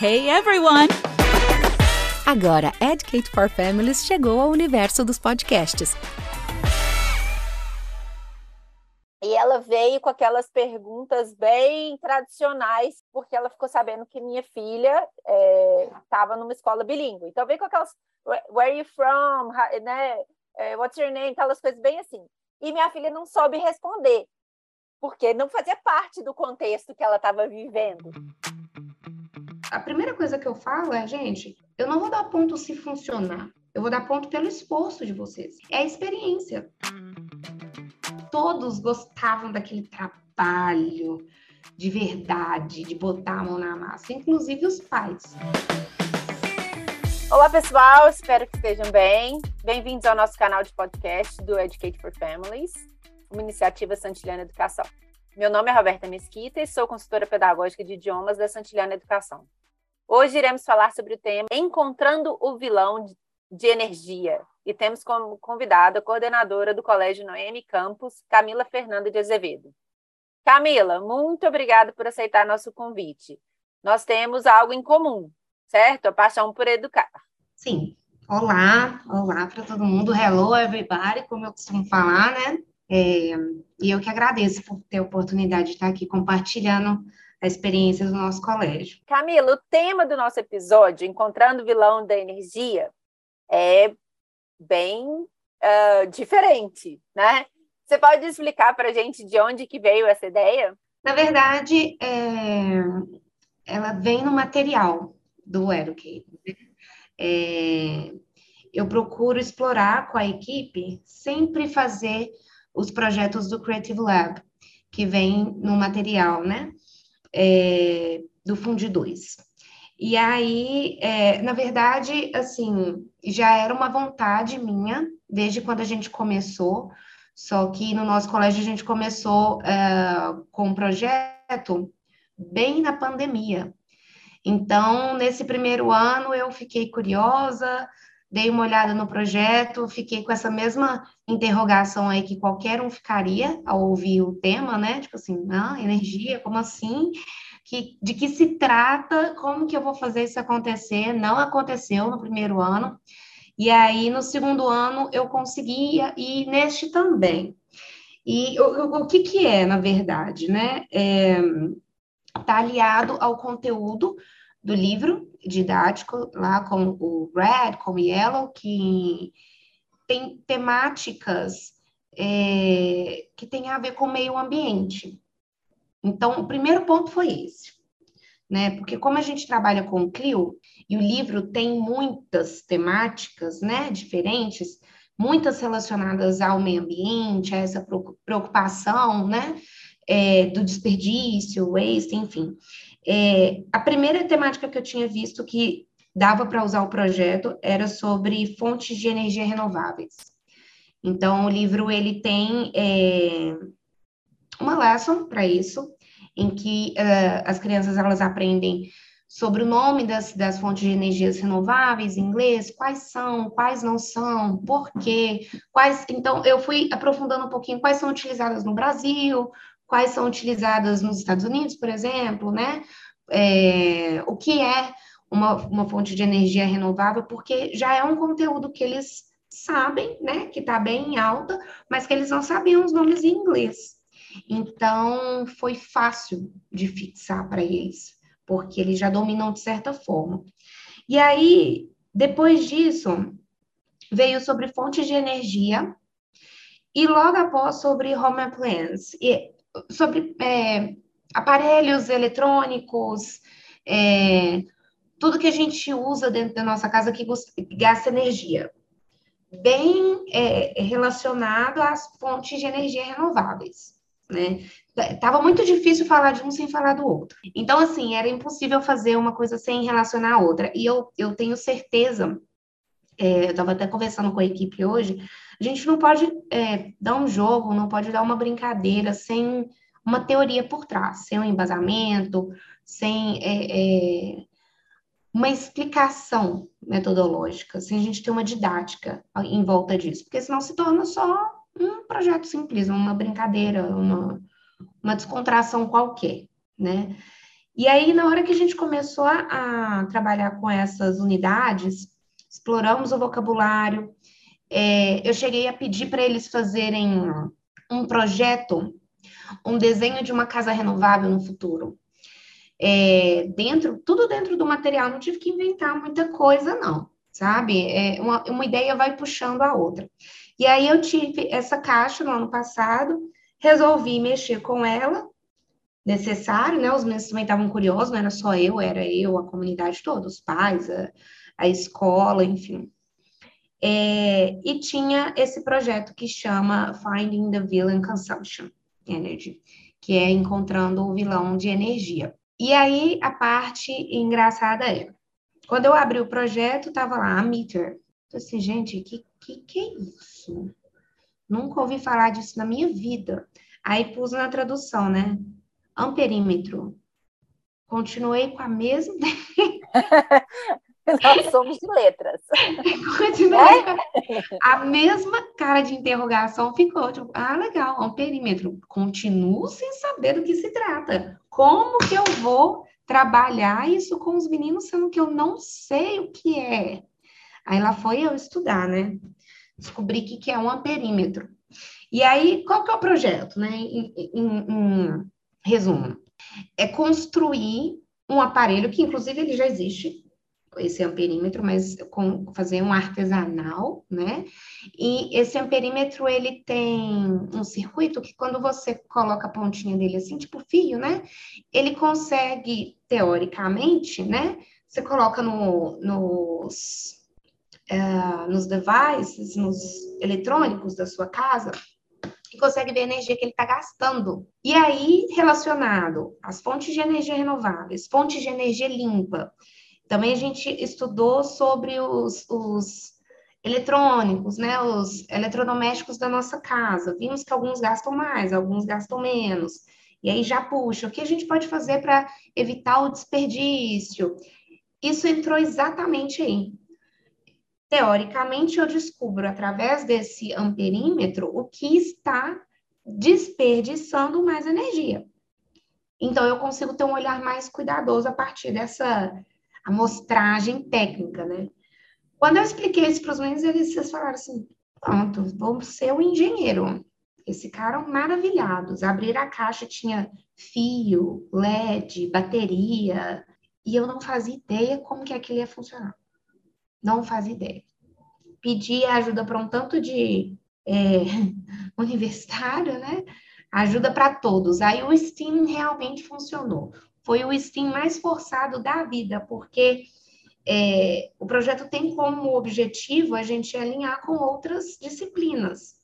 Hey everyone! Agora, Educate for Families chegou ao universo dos podcasts. E ela veio com aquelas perguntas bem tradicionais, porque ela ficou sabendo que minha filha estava é, numa escola bilíngue. Então veio com aquelas Where are you from? Né? É, what's your name? Aquelas coisas bem assim. E minha filha não soube responder, porque não fazia parte do contexto que ela estava vivendo. A primeira coisa que eu falo é, gente, eu não vou dar ponto se funcionar. Eu vou dar ponto pelo esforço de vocês. É a experiência todos gostavam daquele trabalho de verdade, de botar a mão na massa, inclusive os pais. Olá, pessoal, espero que estejam bem. Bem-vindos ao nosso canal de podcast do Educate for Families, uma iniciativa Santiliana Educação. Meu nome é Roberta Mesquita e sou consultora pedagógica de idiomas da Santiliana Educação. Hoje iremos falar sobre o tema Encontrando o Vilão de Energia, e temos como convidada a coordenadora do Colégio Noemi Campos, Camila Fernanda de Azevedo. Camila, muito obrigada por aceitar nosso convite. Nós temos algo em comum, certo? A paixão por educar. Sim. Olá, olá para todo mundo. Hello, everybody, como eu costumo falar, né? É, e eu que agradeço por ter a oportunidade de estar aqui compartilhando a experiência do nosso colégio. Camila, o tema do nosso episódio, Encontrando o Vilão da Energia, é bem uh, diferente, né? Você pode explicar para a gente de onde que veio essa ideia? Na verdade, é... ela vem no material do Educate. Né? É... Eu procuro explorar com a equipe, sempre fazer os projetos do Creative Lab, que vem no material, né? É... do Fundi 2. E aí, é, na verdade, assim, já era uma vontade minha, desde quando a gente começou, só que no nosso colégio a gente começou é, com um projeto bem na pandemia. Então, nesse primeiro ano, eu fiquei curiosa, dei uma olhada no projeto, fiquei com essa mesma interrogação aí que qualquer um ficaria ao ouvir o tema, né? Tipo assim, ah, energia, como assim? que, de que se trata, como que eu vou fazer isso acontecer. Não aconteceu no primeiro ano. E aí, no segundo ano, eu conseguia, e neste também. E o, o que, que é, na verdade, né? Está é, tá aliado ao conteúdo do livro didático, lá com o Red, com o Yellow, que tem temáticas é, que tem a ver com o meio ambiente. Então, o primeiro ponto foi esse, né? Porque como a gente trabalha com o Clio e o livro tem muitas temáticas, né, diferentes, muitas relacionadas ao meio ambiente, a essa preocupação, né, é, do desperdício, waste, enfim. É, a primeira temática que eu tinha visto que dava para usar o projeto era sobre fontes de energia renováveis. Então, o livro ele tem é, uma lesson para isso, em que uh, as crianças elas aprendem sobre o nome das, das fontes de energias renováveis em inglês, quais são, quais não são, por quê, quais. Então, eu fui aprofundando um pouquinho quais são utilizadas no Brasil, quais são utilizadas nos Estados Unidos, por exemplo, né? É, o que é uma, uma fonte de energia renovável, porque já é um conteúdo que eles sabem, né? Que está bem em alta, mas que eles não sabiam os nomes em inglês. Então, foi fácil de fixar para eles, porque eles já dominam de certa forma. E aí, depois disso, veio sobre fontes de energia, e logo após sobre home appliance, e sobre é, aparelhos eletrônicos, é, tudo que a gente usa dentro da nossa casa que gasta energia, bem é, relacionado às fontes de energia renováveis né? Tava muito difícil falar de um sem falar do outro. Então, assim, era impossível fazer uma coisa sem relacionar a outra. E eu, eu tenho certeza, é, eu estava até conversando com a equipe hoje, a gente não pode é, dar um jogo, não pode dar uma brincadeira sem uma teoria por trás, sem um embasamento, sem é, é uma explicação metodológica, sem a gente ter uma didática em volta disso, porque senão se torna só um projeto simples, uma brincadeira, uma, uma descontração qualquer, né? E aí, na hora que a gente começou a, a trabalhar com essas unidades, exploramos o vocabulário, é, eu cheguei a pedir para eles fazerem um projeto, um desenho de uma casa renovável no futuro. É, dentro, tudo dentro do material, não tive que inventar muita coisa, não, sabe? É, uma, uma ideia vai puxando a outra. E aí eu tive essa caixa no ano passado, resolvi mexer com ela, necessário, né? Os meninos também estavam curiosos, não era só eu, era eu, a comunidade toda, os pais, a, a escola, enfim. É, e tinha esse projeto que chama Finding the Villain Consumption Energy, que é encontrando o vilão de energia. E aí a parte engraçada é, quando eu abri o projeto, tava lá a meter. Eu assim, gente, que, que que é isso? Nunca ouvi falar disso na minha vida. Aí pus na tradução, né? amperímetro. Continuei com a mesma. Nós somos de letras. É? a mesma cara de interrogação ficou. Tipo, ah, legal, amperímetro. Continuo sem saber do que se trata. Como que eu vou trabalhar isso com os meninos, sendo que eu não sei o que é? Aí lá foi eu estudar, né? Descobri que, que é um amperímetro. E aí, qual que é o projeto, né? Em, em, em, Resumo: é construir um aparelho que, inclusive, ele já existe, esse amperímetro, mas com, fazer um artesanal, né? E esse amperímetro, ele tem um circuito que quando você coloca a pontinha dele assim, tipo fio, né? Ele consegue, teoricamente, né? Você coloca no, nos, uh, nos devices, nos eletrônicos da sua casa, e consegue ver a energia que ele está gastando. E aí, relacionado às fontes de energia renováveis, fontes de energia limpa, também a gente estudou sobre os, os eletrônicos, né, os eletrodomésticos da nossa casa. Vimos que alguns gastam mais, alguns gastam menos. E aí já puxa, o que a gente pode fazer para evitar o desperdício? Isso entrou exatamente aí teoricamente, eu descubro através desse amperímetro o que está desperdiçando mais energia. Então, eu consigo ter um olhar mais cuidadoso a partir dessa amostragem técnica, né? Quando eu expliquei isso para os meninos, eles falaram assim: pronto, vou ser o engenheiro. Eles ficaram maravilhados. Abrir a caixa tinha fio, LED, bateria, e eu não fazia ideia como que aquilo ia funcionar. Não faz ideia. Pedi ajuda para um tanto de é, universitário, né? Ajuda para todos. Aí o STEAM realmente funcionou. Foi o STEAM mais forçado da vida, porque é, o projeto tem como objetivo a gente alinhar com outras disciplinas.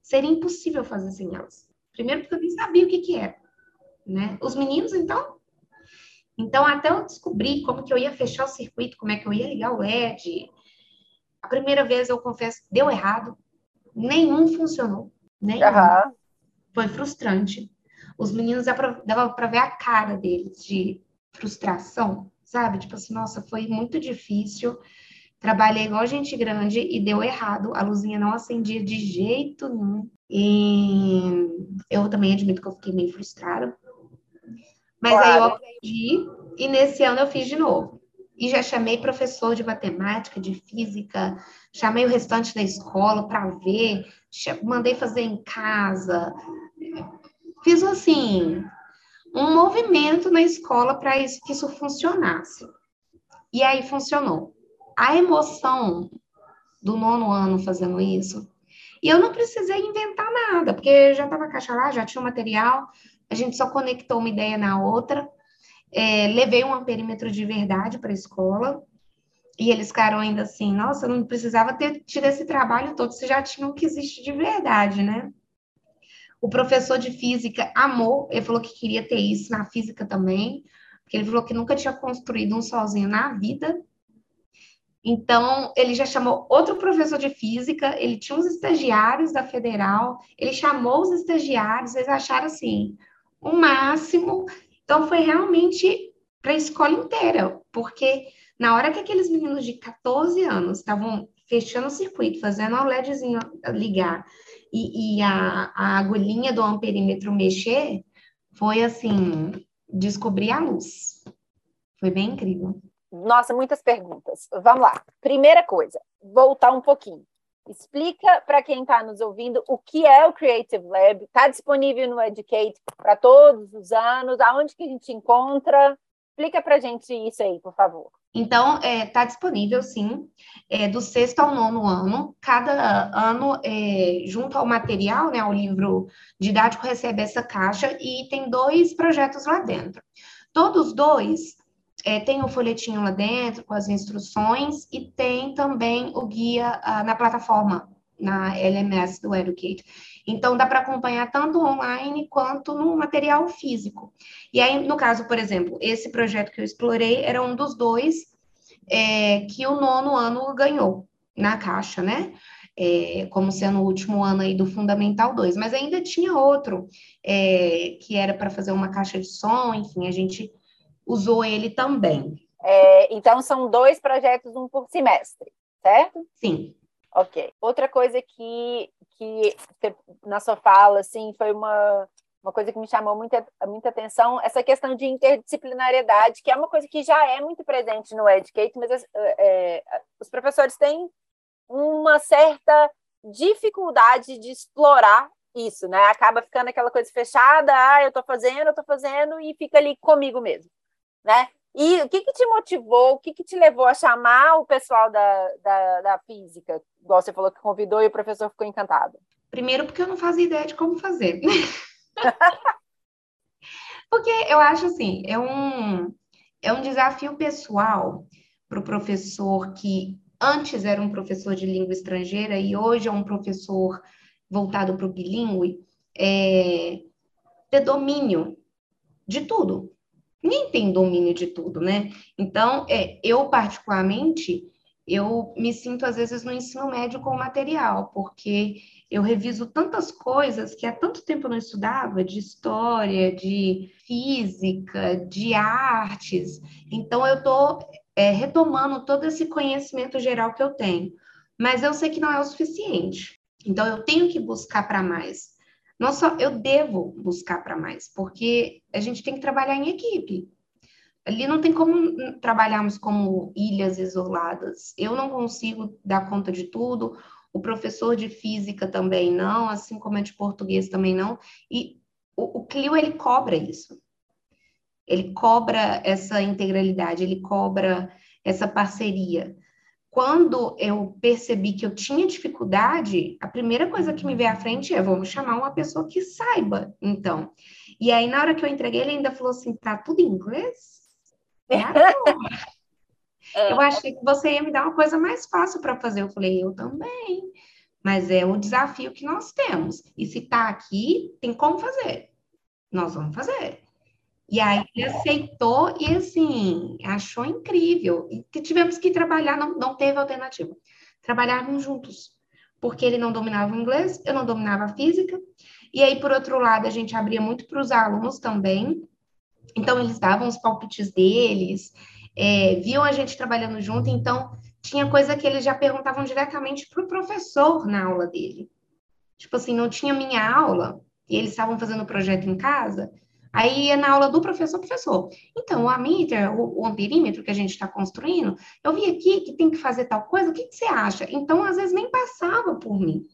Seria impossível fazer sem elas. Primeiro porque eu nem sabia o que, que era. Né? Os meninos, então, então, até eu descobrir como que eu ia fechar o circuito, como é que eu ia ligar o LED, a primeira vez eu confesso deu errado, nenhum funcionou, nenhum. Uhum. Foi frustrante. Os meninos dava para ver a cara deles de frustração, sabe? Tipo assim, nossa, foi muito difícil. Trabalhei igual gente grande e deu errado. A luzinha não acendia de jeito nenhum. E eu também admito que eu fiquei meio frustrada. Mas claro. aí eu aprendi e nesse ano eu fiz de novo. E já chamei professor de matemática, de física, chamei o restante da escola para ver, mandei fazer em casa. Fiz assim, um movimento na escola para isso, que isso funcionasse. E aí funcionou. A emoção do nono ano fazendo isso, e eu não precisei inventar nada, porque já estava a caixa lá, já tinha o material, a gente só conectou uma ideia na outra. É, levei um perímetro de verdade para a escola. E eles ficaram ainda assim, nossa, não precisava ter tido esse trabalho todo, você já tinha o que existe de verdade, né? O professor de física amou, ele falou que queria ter isso na física também, porque ele falou que nunca tinha construído um sozinho na vida. Então, ele já chamou outro professor de física, ele tinha uns estagiários da federal, ele chamou os estagiários, eles acharam assim, o máximo. Então, foi realmente para a escola inteira, porque na hora que aqueles meninos de 14 anos estavam fechando o circuito, fazendo o LEDzinho ligar e, e a, a agulhinha do amperímetro mexer, foi assim, descobrir a luz. Foi bem incrível. Nossa, muitas perguntas. Vamos lá. Primeira coisa, voltar um pouquinho. Explica para quem está nos ouvindo o que é o Creative Lab. Está disponível no Educate para todos os anos? Aonde que a gente encontra? Explica para gente isso aí, por favor. Então, está é, tá disponível, sim, é, do sexto ao nono ano. Cada ano, é, junto ao material, né, ao livro didático, recebe essa caixa e tem dois projetos lá dentro. Todos dois é, tem o folhetinho lá dentro com as instruções e tem também o guia ah, na plataforma, na LMS do Educate. Então, dá para acompanhar tanto online quanto no material físico. E aí, no caso, por exemplo, esse projeto que eu explorei era um dos dois é, que o nono ano ganhou na caixa, né? É, como sendo o último ano aí do Fundamental 2, mas ainda tinha outro é, que era para fazer uma caixa de som, enfim, a gente usou ele também. É, então, são dois projetos, um por semestre, certo? Sim. Ok. Outra coisa que, que na sua fala, assim, foi uma, uma coisa que me chamou muita, muita atenção, essa questão de interdisciplinariedade, que é uma coisa que já é muito presente no Educate, mas é, é, os professores têm uma certa dificuldade de explorar isso, né? Acaba ficando aquela coisa fechada, ah, eu estou fazendo, eu estou fazendo, e fica ali comigo mesmo né? E o que, que te motivou, o que, que te levou a chamar o pessoal da, da, da física? Igual você falou que convidou e o professor ficou encantado. Primeiro, porque eu não fazia ideia de como fazer. porque eu acho assim, é um, é um desafio pessoal para o professor que antes era um professor de língua estrangeira e hoje é um professor voltado para o bilíngue, é, ter domínio de tudo, nem tem domínio de tudo, né? Então, é, eu particularmente, eu me sinto às vezes no ensino médio com o material, porque eu reviso tantas coisas que há tanto tempo eu não estudava, de história, de física, de artes. Então, eu estou é, retomando todo esse conhecimento geral que eu tenho. Mas eu sei que não é o suficiente. Então, eu tenho que buscar para mais. Não só eu devo buscar para mais, porque a gente tem que trabalhar em equipe. Ali não tem como trabalharmos como ilhas isoladas. Eu não consigo dar conta de tudo, o professor de física também não, assim como é de português também não. E o, o Clio, ele cobra isso. Ele cobra essa integralidade, ele cobra essa parceria quando eu percebi que eu tinha dificuldade, a primeira coisa que me veio à frente é: vamos chamar uma pessoa que saiba, então. E aí, na hora que eu entreguei, ele ainda falou assim: tá tudo em inglês? É, eu achei que você ia me dar uma coisa mais fácil para fazer. Eu falei: eu também. Mas é o desafio que nós temos. E se tá aqui, tem como fazer. Nós vamos fazer. E aí ele aceitou e, assim, achou incrível. E tivemos que trabalhar, não, não teve alternativa. Trabalharmos juntos. Porque ele não dominava o inglês, eu não dominava a física. E aí, por outro lado, a gente abria muito para os alunos também. Então, eles davam os palpites deles, é, viam a gente trabalhando junto. Então, tinha coisa que eles já perguntavam diretamente para o professor na aula dele. Tipo assim, não tinha minha aula, e eles estavam fazendo o projeto em casa, Aí, na aula do professor, professor, então, o amíter, o, o amperímetro que a gente está construindo, eu vi aqui que tem que fazer tal coisa, o que, que você acha? Então, às vezes, nem passava por mim.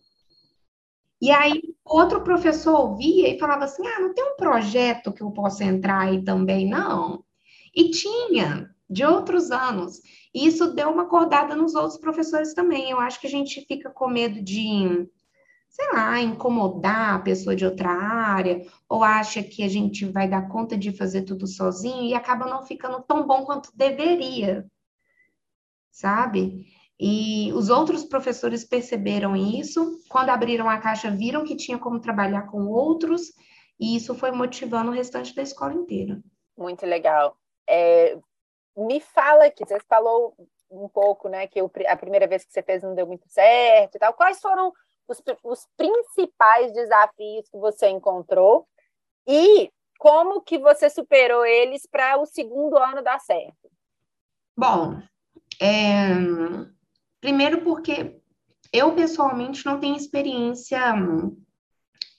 E aí, outro professor ouvia e falava assim: ah, não tem um projeto que eu possa entrar aí também, não? E tinha, de outros anos. E isso deu uma acordada nos outros professores também. Eu acho que a gente fica com medo de sei lá, incomodar a pessoa de outra área, ou acha que a gente vai dar conta de fazer tudo sozinho e acaba não ficando tão bom quanto deveria, sabe? E os outros professores perceberam isso, quando abriram a caixa, viram que tinha como trabalhar com outros, e isso foi motivando o restante da escola inteira. Muito legal. É, me fala que você falou um pouco, né, que a primeira vez que você fez não deu muito certo e tal. Quais foram os, os principais desafios que você encontrou e como que você superou eles para o segundo ano dar certo? Bom, é... primeiro porque eu pessoalmente não tenho experiência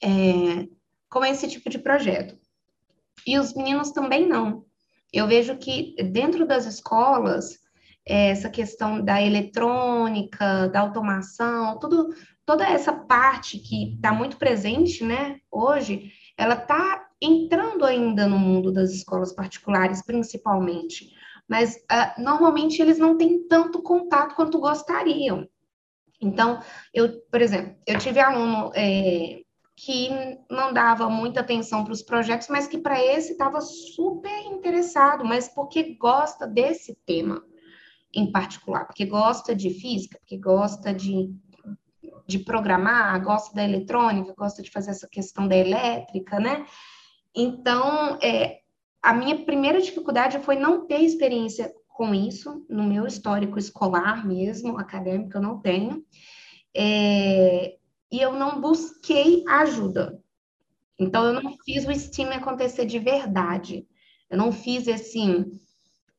é... com esse tipo de projeto. e os meninos também não. Eu vejo que dentro das escolas, essa questão da eletrônica, da automação, tudo, toda essa parte que está muito presente, né, hoje, ela está entrando ainda no mundo das escolas particulares, principalmente. Mas uh, normalmente eles não têm tanto contato quanto gostariam. Então, eu, por exemplo, eu tive aluno é, que não dava muita atenção para os projetos, mas que para esse estava super interessado, mas porque gosta desse tema em particular, porque gosta de física, porque gosta de, de programar, gosta da eletrônica, gosta de fazer essa questão da elétrica, né? Então, é, a minha primeira dificuldade foi não ter experiência com isso, no meu histórico escolar mesmo, acadêmico, eu não tenho. É, e eu não busquei ajuda. Então, eu não fiz o STEAM acontecer de verdade. Eu não fiz esse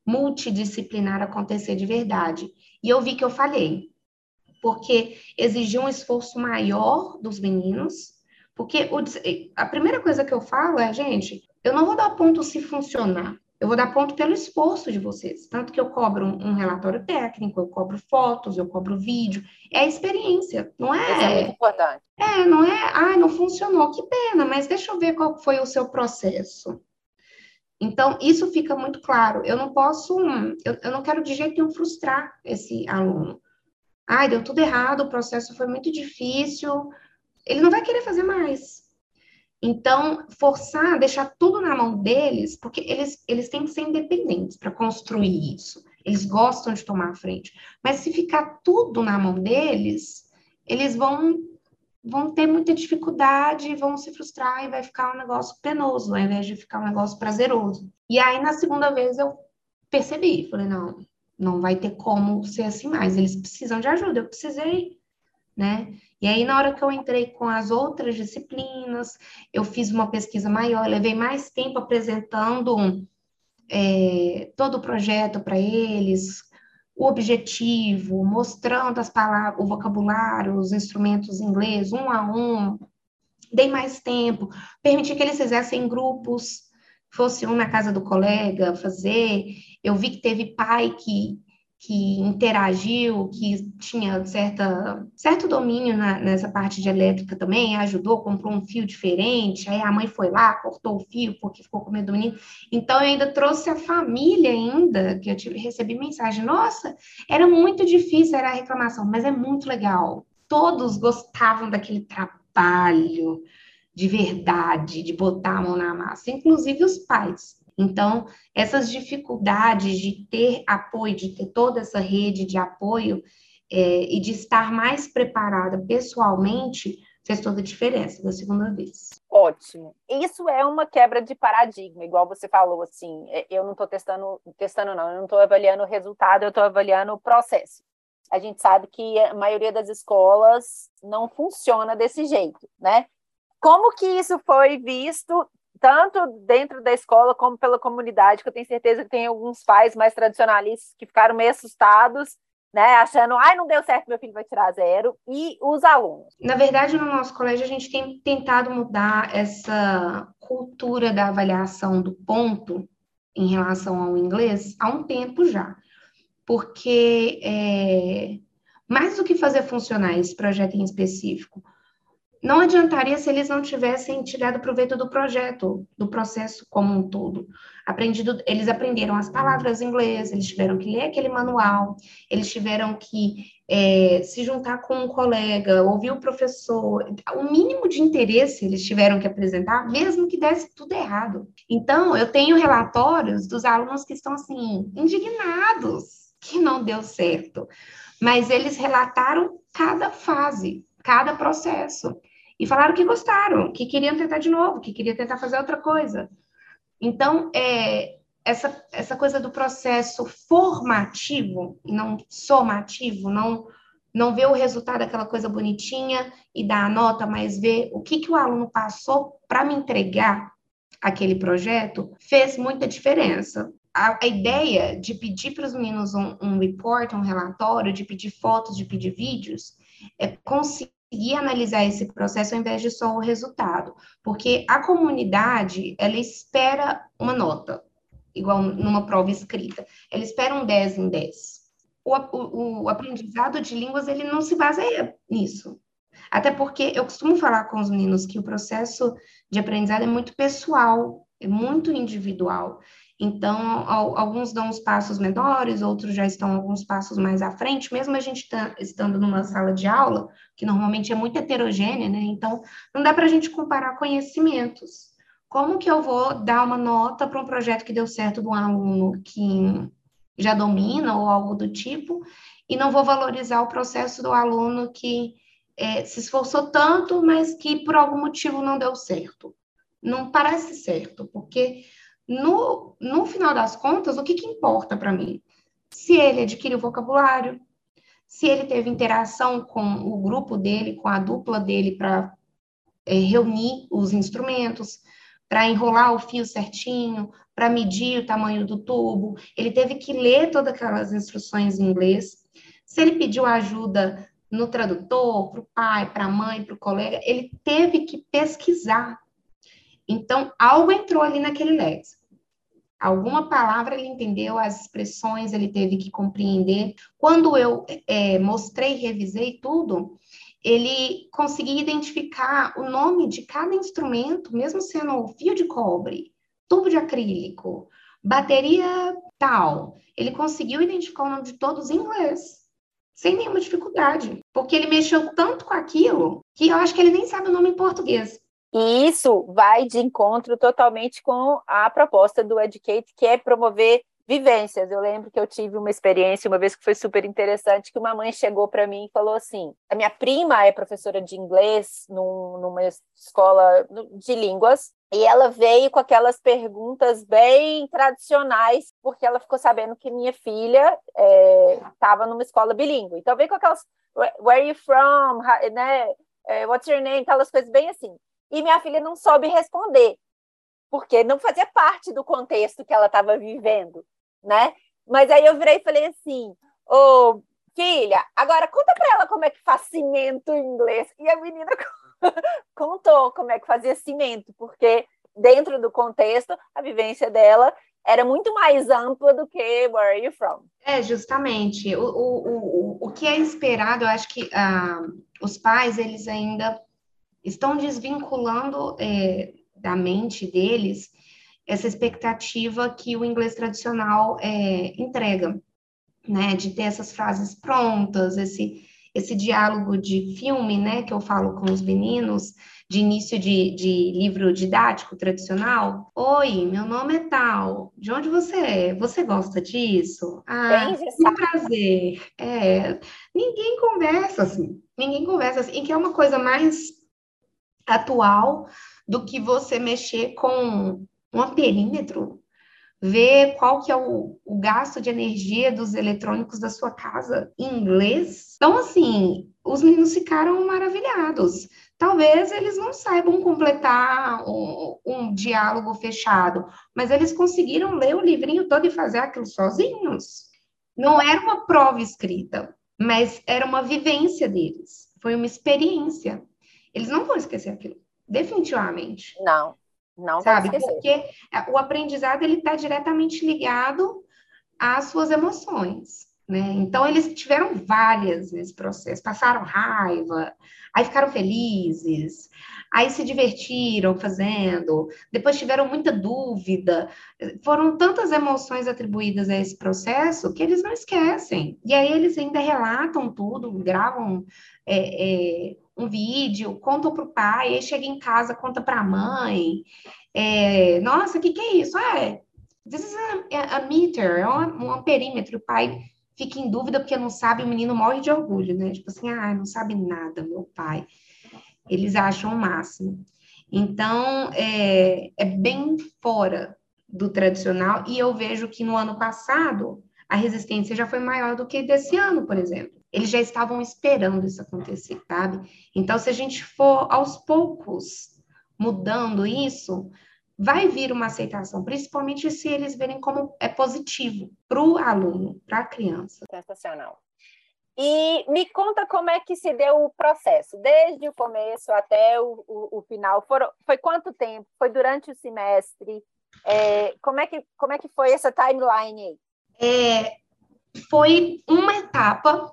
multidisciplinar acontecer de verdade. E eu vi que eu falhei, porque exigiu um esforço maior dos meninos, porque o, a primeira coisa que eu falo é, gente, eu não vou dar ponto se funcionar. Eu vou dar ponto pelo esforço de vocês. Tanto que eu cobro um, um relatório técnico, eu cobro fotos, eu cobro vídeo. É a experiência, não é? Isso é muito importante. É, não é, ah, não funcionou, que pena, mas deixa eu ver qual foi o seu processo. Então, isso fica muito claro. Eu não posso, eu, eu não quero de jeito nenhum frustrar esse aluno. Ai, deu tudo errado, o processo foi muito difícil. Ele não vai querer fazer mais. Então, forçar, deixar tudo na mão deles, porque eles, eles têm que ser independentes para construir isso. Eles gostam de tomar a frente. Mas se ficar tudo na mão deles, eles vão vão ter muita dificuldade, vão se frustrar e vai ficar um negócio penoso, ao invés de ficar um negócio prazeroso. E aí, na segunda vez, eu percebi, falei, não, não vai ter como ser assim mais, eles precisam de ajuda, eu precisei, né? E aí, na hora que eu entrei com as outras disciplinas, eu fiz uma pesquisa maior, levei mais tempo apresentando é, todo o projeto para eles, o objetivo, mostrando as palavras, o vocabulário, os instrumentos em inglês, um a um. Dei mais tempo, permiti que eles fizessem grupos, fosse um na casa do colega fazer. Eu vi que teve pai que que interagiu, que tinha certa, certo domínio na, nessa parte de elétrica também, ajudou, comprou um fio diferente, aí a mãe foi lá, cortou o fio porque ficou com medo do menino. Então, eu ainda trouxe a família ainda, que eu tive, recebi mensagem, nossa, era muito difícil, era a reclamação, mas é muito legal. Todos gostavam daquele trabalho de verdade, de botar a mão na massa, inclusive os pais. Então, essas dificuldades de ter apoio, de ter toda essa rede de apoio é, e de estar mais preparada pessoalmente, fez toda a diferença da segunda vez. Ótimo. Isso é uma quebra de paradigma, igual você falou, assim, é, eu não estou testando, testando não, eu não estou avaliando o resultado, eu estou avaliando o processo. A gente sabe que a maioria das escolas não funciona desse jeito, né? Como que isso foi visto tanto dentro da escola como pela comunidade, que eu tenho certeza que tem alguns pais mais tradicionalistas que ficaram meio assustados, né, achando, ai, não deu certo, meu filho vai tirar zero, e os alunos. Na verdade, no nosso colégio, a gente tem tentado mudar essa cultura da avaliação do ponto em relação ao inglês há um tempo já, porque é, mais do que fazer funcionar esse projeto em específico, não adiantaria se eles não tivessem tirado proveito do projeto, do processo como um todo. Aprendido, eles aprenderam as palavras em inglês, eles tiveram que ler aquele manual, eles tiveram que é, se juntar com um colega, ouvir o professor, o mínimo de interesse eles tiveram que apresentar, mesmo que desse tudo errado. Então, eu tenho relatórios dos alunos que estão assim, indignados que não deu certo, mas eles relataram cada fase, cada processo e falaram que gostaram, que queriam tentar de novo, que queriam tentar fazer outra coisa. Então, é, essa, essa coisa do processo formativo não somativo, não, não ver o resultado daquela coisa bonitinha e dar a nota, mas ver o que, que o aluno passou para me entregar aquele projeto, fez muita diferença. A, a ideia de pedir para os meninos um, um report, um relatório, de pedir fotos, de pedir vídeos, é conseguir conseguir analisar esse processo ao invés de só o resultado, porque a comunidade, ela espera uma nota, igual numa prova escrita, ela espera um 10 em 10. O, o, o aprendizado de línguas, ele não se baseia nisso. Até porque eu costumo falar com os meninos que o processo de aprendizado é muito pessoal, é muito individual. Então, alguns dão os passos menores, outros já estão alguns passos mais à frente, mesmo a gente tá, estando numa sala de aula, que normalmente é muito heterogênea, né? Então, não dá para a gente comparar conhecimentos. Como que eu vou dar uma nota para um projeto que deu certo de um aluno que já domina ou algo do tipo, e não vou valorizar o processo do aluno que é, se esforçou tanto, mas que por algum motivo não deu certo? Não parece certo, porque no, no final das contas, o que, que importa para mim? Se ele adquiriu vocabulário, se ele teve interação com o grupo dele, com a dupla dele para é, reunir os instrumentos, para enrolar o fio certinho, para medir o tamanho do tubo, ele teve que ler todas aquelas instruções em inglês. Se ele pediu ajuda no tradutor, para o pai, para a mãe, para o colega, ele teve que pesquisar então, algo entrou ali naquele léxico. Alguma palavra ele entendeu, as expressões ele teve que compreender. Quando eu é, mostrei, revisei tudo, ele conseguia identificar o nome de cada instrumento, mesmo sendo fio de cobre, tubo de acrílico, bateria tal. Ele conseguiu identificar o nome de todos em inglês, sem nenhuma dificuldade, porque ele mexeu tanto com aquilo que eu acho que ele nem sabe o nome em português. E isso vai de encontro totalmente com a proposta do Educate, que é promover vivências. Eu lembro que eu tive uma experiência uma vez que foi super interessante, que uma mãe chegou para mim e falou assim: a minha prima é professora de inglês num, numa escola de línguas. E ela veio com aquelas perguntas bem tradicionais, porque ela ficou sabendo que minha filha estava é, numa escola bilíngue. Então veio com aquelas Where are you from? Né? É, what's your name? Aquelas coisas bem assim e minha filha não soube responder, porque não fazia parte do contexto que ela estava vivendo, né? Mas aí eu virei e falei assim: Ô, oh, filha, agora conta para ela como é que faz cimento em inglês. E a menina contou como é que fazia cimento, porque dentro do contexto, a vivência dela era muito mais ampla do que Where are you from? É, justamente. O, o, o, o que é esperado, eu acho que ah, os pais, eles ainda estão desvinculando é, da mente deles essa expectativa que o inglês tradicional é, entrega, né? De ter essas frases prontas, esse, esse diálogo de filme, né? Que eu falo com os meninos, de início de, de livro didático tradicional. Oi, meu nome é tal. De onde você é? Você gosta disso? Ah, um prazer. É, ninguém conversa assim. Ninguém conversa assim. E que é uma coisa mais atual do que você mexer com um amperímetro, ver qual que é o, o, gasto de energia dos eletrônicos da sua casa em inglês. Então, assim, os meninos ficaram maravilhados. Talvez eles não saibam completar um, um diálogo fechado, mas eles conseguiram ler o livrinho todo e fazer aquilo sozinhos. Não era uma prova escrita, mas era uma vivência deles. Foi uma experiência. Eles não vão esquecer aquilo, definitivamente. Não, não sabe? Porque é, o aprendizado ele está diretamente ligado às suas emoções. Né? Então, eles tiveram várias nesse processo, passaram raiva, aí ficaram felizes, aí se divertiram fazendo, depois tiveram muita dúvida. Foram tantas emoções atribuídas a esse processo que eles não esquecem. E aí eles ainda relatam tudo, gravam é, é, um vídeo, contam para o pai, aí chega em casa, conta para a mãe. É, Nossa, o que, que é isso? Ah, é, this is a, a meter, é um, um perímetro. O pai fica em dúvida porque não sabe, o menino morre de orgulho, né? Tipo assim, ah, não sabe nada, meu pai. Eles acham o máximo. Então, é, é bem fora do tradicional, e eu vejo que no ano passado a resistência já foi maior do que desse ano, por exemplo eles já estavam esperando isso acontecer, sabe? Então, se a gente for aos poucos mudando isso, vai vir uma aceitação, principalmente se eles verem como é positivo para o aluno, para a criança. Sensacional. E me conta como é que se deu o processo, desde o começo até o, o, o final. Foram, foi quanto tempo? Foi durante o semestre? É, como, é que, como é que foi essa timeline aí? É, foi uma etapa,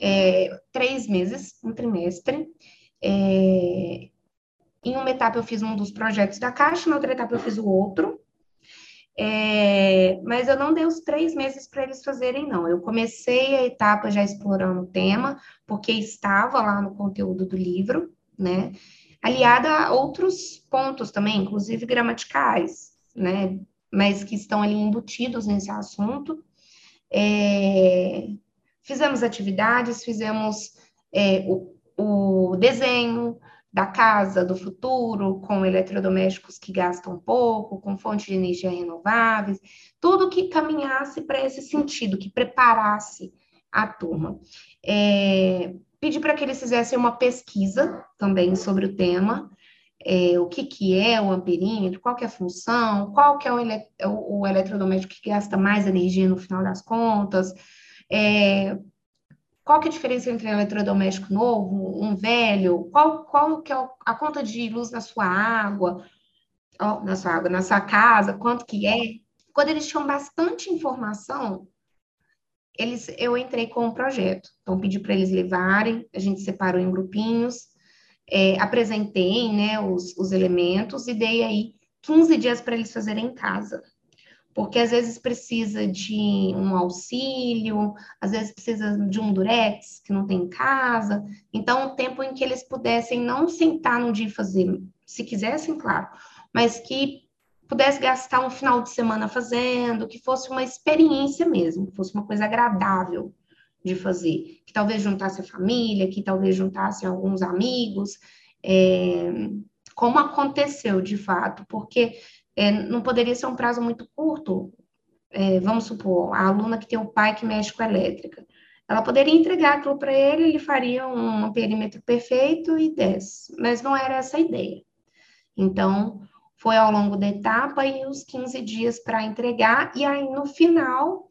é, três meses, um trimestre. É, em uma etapa eu fiz um dos projetos da Caixa, na outra etapa eu fiz o outro. É, mas eu não dei os três meses para eles fazerem, não. Eu comecei a etapa já explorando o tema, porque estava lá no conteúdo do livro, né? Aliada a outros pontos também, inclusive gramaticais, né? Mas que estão ali embutidos nesse assunto. É, fizemos atividades, fizemos é, o, o desenho, da casa do futuro, com eletrodomésticos que gastam pouco, com fontes de energia renováveis, tudo que caminhasse para esse sentido, que preparasse a turma. É, pedi para que eles fizessem uma pesquisa também sobre o tema, é, o que, que é o amperímetro, qual que é a função, qual que é o, ele, o, o eletrodoméstico que gasta mais energia no final das contas, é, qual que é a diferença entre um eletrodoméstico novo, um velho? Qual, qual que é a conta de luz na sua água? Oh, na sua água, na sua casa, quanto que é? Quando eles tinham bastante informação, eles, eu entrei com um projeto. Então, pedi para eles levarem, a gente separou em grupinhos, é, apresentei né, os, os elementos e dei aí 15 dias para eles fazerem em casa porque às vezes precisa de um auxílio, às vezes precisa de um durex que não tem em casa. Então, o tempo em que eles pudessem não sentar no dia e fazer, se quisessem, claro, mas que pudesse gastar um final de semana fazendo, que fosse uma experiência mesmo, que fosse uma coisa agradável de fazer, que talvez juntasse a família, que talvez juntasse alguns amigos, é, como aconteceu de fato, porque é, não poderia ser um prazo muito curto. É, vamos supor, a aluna que tem o pai que mexe com a elétrica. Ela poderia entregar aquilo para ele, ele faria um, perímetro perfeito e desce, mas não era essa a ideia. Então, foi ao longo da etapa e os 15 dias para entregar, e aí no final,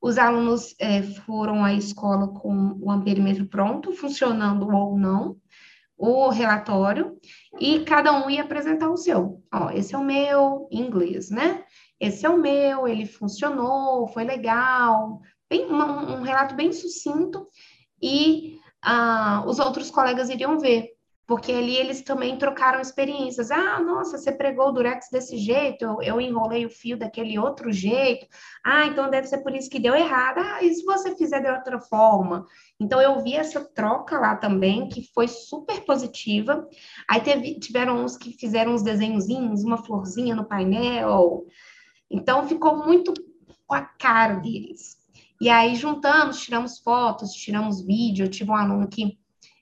os alunos é, foram à escola com o amperímetro pronto, funcionando ou não, o relatório e cada um ia apresentar o seu. Ó, esse é o meu em inglês, né? Esse é o meu, ele funcionou, foi legal, bem, um, um relato bem sucinto e ah, os outros colegas iriam ver porque ali eles também trocaram experiências. Ah, nossa, você pregou o durex desse jeito, eu, eu, enrolei o fio daquele outro jeito. Ah, então deve ser por isso que deu errado. Ah, e se você fizer de outra forma? Então eu vi essa troca lá também, que foi super positiva. Aí teve, tiveram uns que fizeram uns desenhozinhos, uma florzinha no painel. Então ficou muito com a cara deles. E aí juntamos, tiramos fotos, tiramos vídeo. Eu tive um aluno que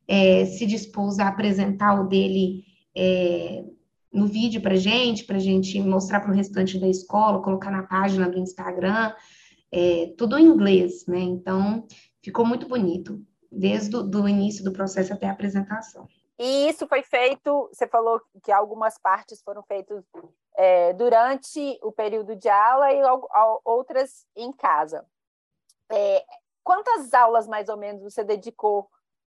é, se dispôs a apresentar o dele é, no vídeo para gente, para gente mostrar para o restante da escola, colocar na página do Instagram, é, tudo em inglês, né? Então, ficou muito bonito, desde o início do processo até a apresentação. E isso foi feito, você falou que algumas partes foram feitas é, durante o período de aula e outras em casa. É, quantas aulas, mais ou menos, você dedicou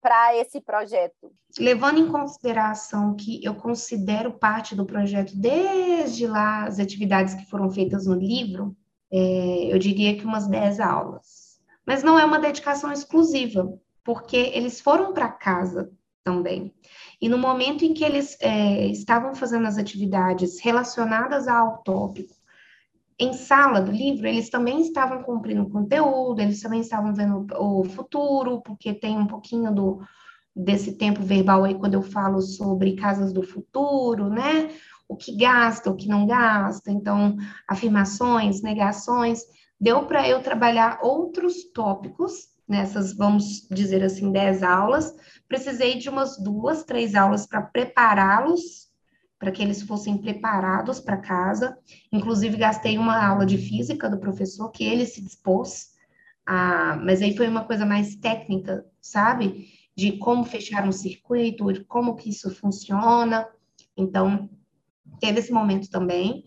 para esse projeto? Levando em consideração que eu considero parte do projeto desde lá as atividades que foram feitas no livro, é, eu diria que umas 10 aulas. Mas não é uma dedicação exclusiva, porque eles foram para casa também. E no momento em que eles é, estavam fazendo as atividades relacionadas ao tópico, em sala do livro, eles também estavam cumprindo o conteúdo, eles também estavam vendo o futuro, porque tem um pouquinho do, desse tempo verbal aí quando eu falo sobre casas do futuro, né? O que gasta, o que não gasta, então, afirmações, negações. Deu para eu trabalhar outros tópicos nessas, vamos dizer assim, dez aulas. Precisei de umas duas, três aulas para prepará-los para que eles fossem preparados para casa. Inclusive, gastei uma aula de física do professor que ele se dispôs a. Mas aí foi uma coisa mais técnica, sabe? De como fechar um circuito, de como que isso funciona. Então, teve esse momento também.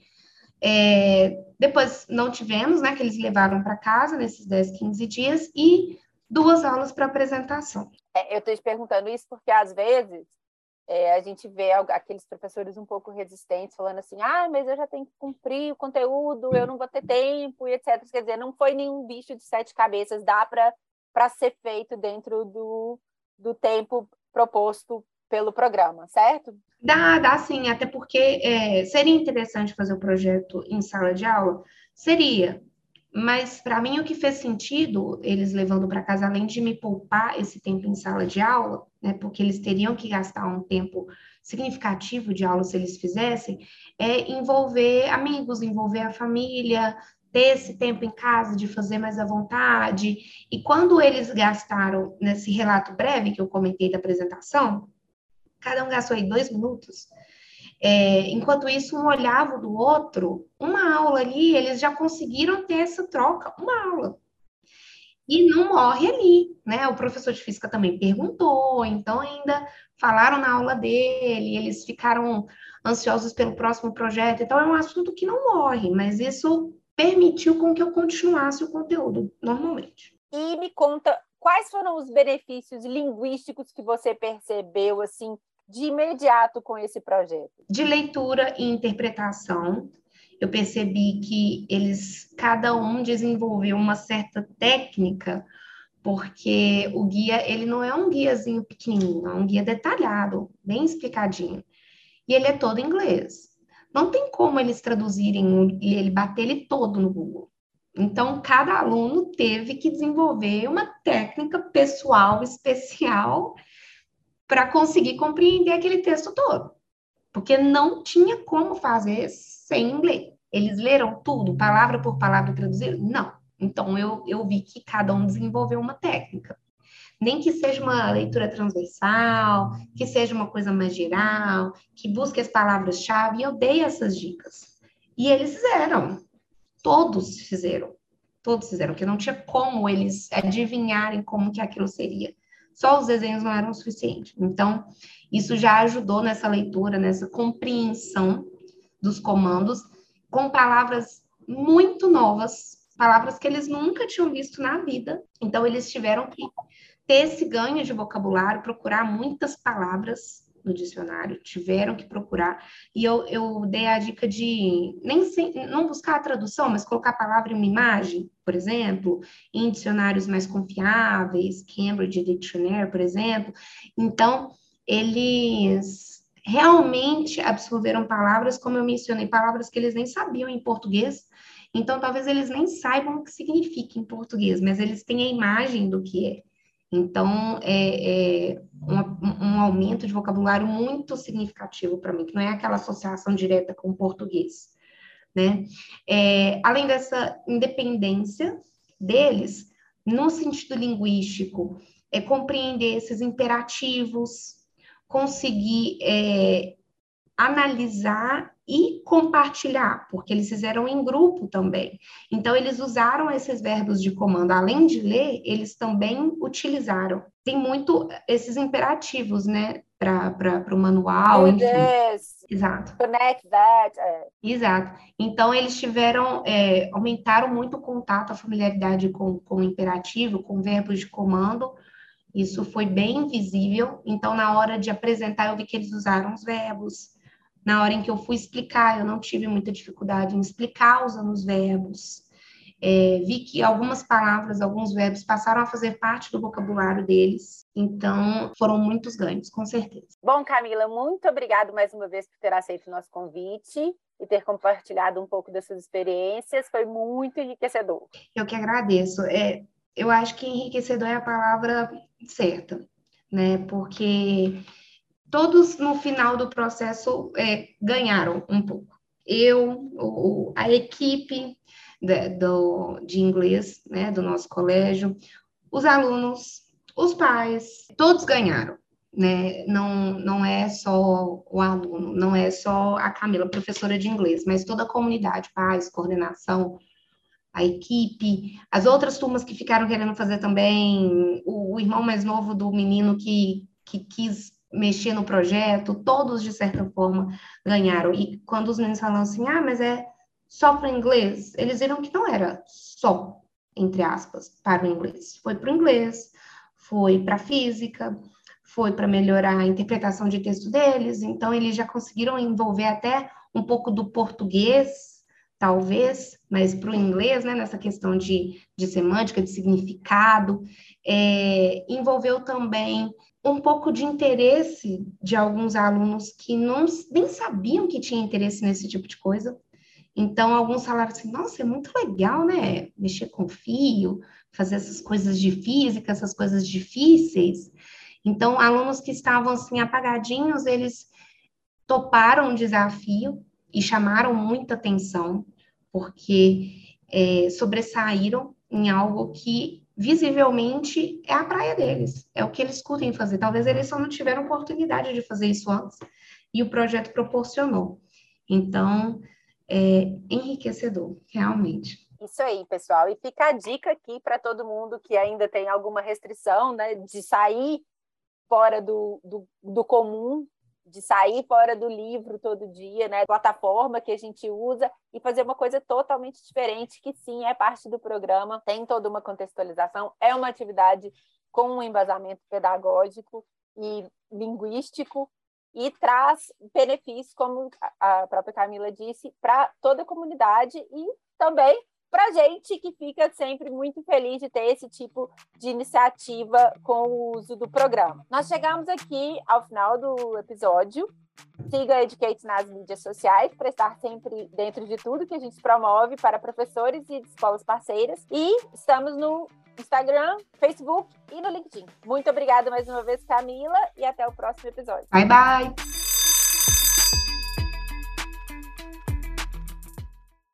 É, depois não tivemos, né? Que eles levaram para casa nesses 10, 15 dias, e duas aulas para apresentação. É, eu estou te perguntando isso porque, às vezes, é, a gente vê aqueles professores um pouco resistentes falando assim, ah, mas eu já tenho que cumprir o conteúdo, eu não vou ter tempo, e etc. Quer dizer, não foi nenhum bicho de sete cabeças, dá para ser feito dentro do, do tempo proposto pelo programa, certo? Dá, dá sim, até porque é, seria interessante fazer o projeto em sala de aula, seria, mas para mim o que fez sentido eles levando para casa, além de me poupar esse tempo em sala de aula, né, porque eles teriam que gastar um tempo significativo de aula se eles fizessem, é envolver amigos, envolver a família, ter esse tempo em casa de fazer mais à vontade. E quando eles gastaram nesse relato breve que eu comentei da apresentação, cada um gastou aí dois minutos. É, enquanto isso, um olhava do outro, uma aula ali, eles já conseguiram ter essa troca, uma aula. E não morre ali, né? O professor de física também perguntou, então ainda falaram na aula dele, eles ficaram ansiosos pelo próximo projeto. Então é um assunto que não morre, mas isso permitiu com que eu continuasse o conteúdo normalmente. E me conta quais foram os benefícios linguísticos que você percebeu assim de imediato com esse projeto? De leitura e interpretação, eu percebi que eles, cada um desenvolveu uma certa técnica, porque o guia, ele não é um guiazinho pequenininho, é um guia detalhado, bem explicadinho. E ele é todo em inglês. Não tem como eles traduzirem e ele bater ele todo no Google. Então, cada aluno teve que desenvolver uma técnica pessoal especial para conseguir compreender aquele texto todo, porque não tinha como fazer sem inglês. Eles leram tudo, palavra por palavra, traduziram? Não. Então, eu, eu vi que cada um desenvolveu uma técnica. Nem que seja uma leitura transversal, que seja uma coisa mais geral, que busque as palavras-chave, eu dei essas dicas. E eles fizeram. Todos fizeram. Todos fizeram, porque não tinha como eles adivinharem como que aquilo seria. Só os desenhos não eram suficientes. Então, isso já ajudou nessa leitura, nessa compreensão dos comandos, com palavras muito novas, palavras que eles nunca tinham visto na vida. Então, eles tiveram que ter esse ganho de vocabulário, procurar muitas palavras no dicionário, tiveram que procurar. E eu, eu dei a dica de nem sem, não buscar a tradução, mas colocar a palavra em uma imagem, por exemplo, em dicionários mais confiáveis, Cambridge Dictionary, por exemplo. Então, eles realmente absorveram palavras, como eu mencionei, palavras que eles nem sabiam em português. Então, talvez eles nem saibam o que significa em português, mas eles têm a imagem do que é. Então, é, é um, um, aumento de vocabulário muito significativo para mim, que não é aquela associação direta com o português. Né? É, além dessa independência deles, no sentido linguístico, é compreender esses imperativos, conseguir é, analisar e compartilhar, porque eles fizeram em grupo também. Então, eles usaram esses verbos de comando, além de ler, eles também utilizaram. Tem muito esses imperativos, né, para o manual, enfim. Yes. Exato. Connect that. É. Exato. Então, eles tiveram, é, aumentaram muito o contato, a familiaridade com, com o imperativo, com verbos de comando, isso foi bem visível. Então, na hora de apresentar, eu vi que eles usaram os verbos, na hora em que eu fui explicar, eu não tive muita dificuldade em explicar usando os verbos. É, vi que algumas palavras, alguns verbos passaram a fazer parte do vocabulário deles, então foram muitos ganhos, com certeza. Bom, Camila, muito obrigado mais uma vez por ter aceito o nosso convite e ter compartilhado um pouco das suas experiências, foi muito enriquecedor. Eu que agradeço. É, eu acho que enriquecedor é a palavra certa, né? Porque todos no final do processo é, ganharam um pouco. Eu, o, a equipe de, do, de inglês né, do nosso colégio, os alunos, os pais, todos ganharam. Né? Não, não é só o aluno, não é só a Camila, professora de inglês, mas toda a comunidade, pais, coordenação, a equipe, as outras turmas que ficaram querendo fazer também, o, o irmão mais novo do menino que, que quis mexer no projeto, todos, de certa forma, ganharam. E quando os meninos falam assim, ah, mas é só para inglês, eles viram que não era só entre aspas, para o inglês. Foi para o inglês, foi para física, foi para melhorar a interpretação de texto deles, então eles já conseguiram envolver até um pouco do português, talvez, mas para o inglês, né, nessa questão de, de semântica, de significado, é, envolveu também um pouco de interesse de alguns alunos que não, nem sabiam que tinha interesse nesse tipo de coisa. Então, alguns falaram assim: nossa, é muito legal, né? Mexer com fio, fazer essas coisas de física, essas coisas difíceis. Então, alunos que estavam assim apagadinhos, eles toparam o desafio e chamaram muita atenção, porque é, sobressaíram em algo que visivelmente é a praia deles, é o que eles curtem fazer. Talvez eles só não tiveram oportunidade de fazer isso antes e o projeto proporcionou. Então, é enriquecedor, realmente. Isso aí, pessoal. E fica a dica aqui para todo mundo que ainda tem alguma restrição, né, de sair fora do, do, do comum, de sair fora do livro todo dia, né, plataforma que a gente usa e fazer uma coisa totalmente diferente, que sim é parte do programa, tem toda uma contextualização, é uma atividade com um embasamento pedagógico e linguístico e traz benefícios, como a própria Camila disse, para toda a comunidade e também para gente que fica sempre muito feliz de ter esse tipo de iniciativa com o uso do programa. Nós chegamos aqui ao final do episódio. Siga a Educate nas mídias sociais para estar sempre dentro de tudo que a gente promove para professores e escolas parceiras. E estamos no Instagram, Facebook e no LinkedIn. Muito obrigada mais uma vez, Camila, e até o próximo episódio. Bye, bye!